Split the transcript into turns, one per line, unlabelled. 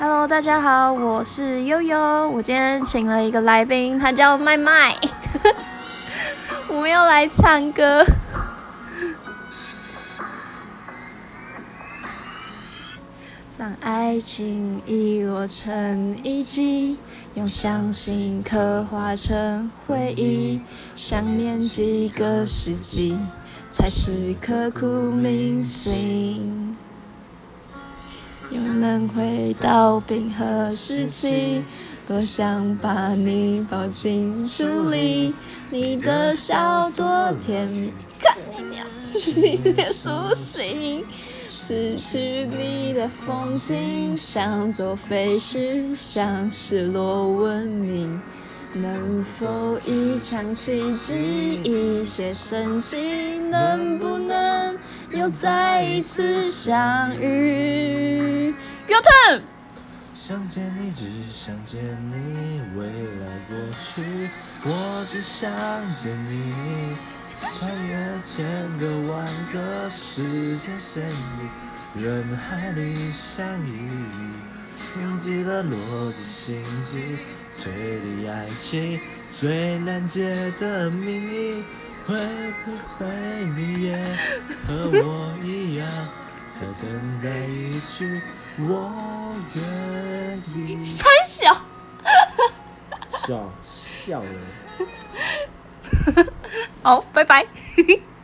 Hello，大家好，我是悠悠。我今天请了一个来宾，他叫麦麦。我们要来唱歌。当爱情遗落成遗迹，用相信刻画成回忆，想念几个世纪，才是刻骨铭心。又能回到冰河时期，多想把你抱进处里，你的笑多甜蜜，看你娘，你的苏醒。失去你的风景，像座废墟，像失落文明。能否一场奇迹，一些神迹，能不能又再一次相遇？
想见你，只想见你，未来过去，我只想见你。穿越千个万个时间线里，人海里相遇，铭记了逻辑心机，推理爱情最难解的谜，会不会你也和我一样，在等待一句我愿意？
三小，
笑笑了。
好，拜拜。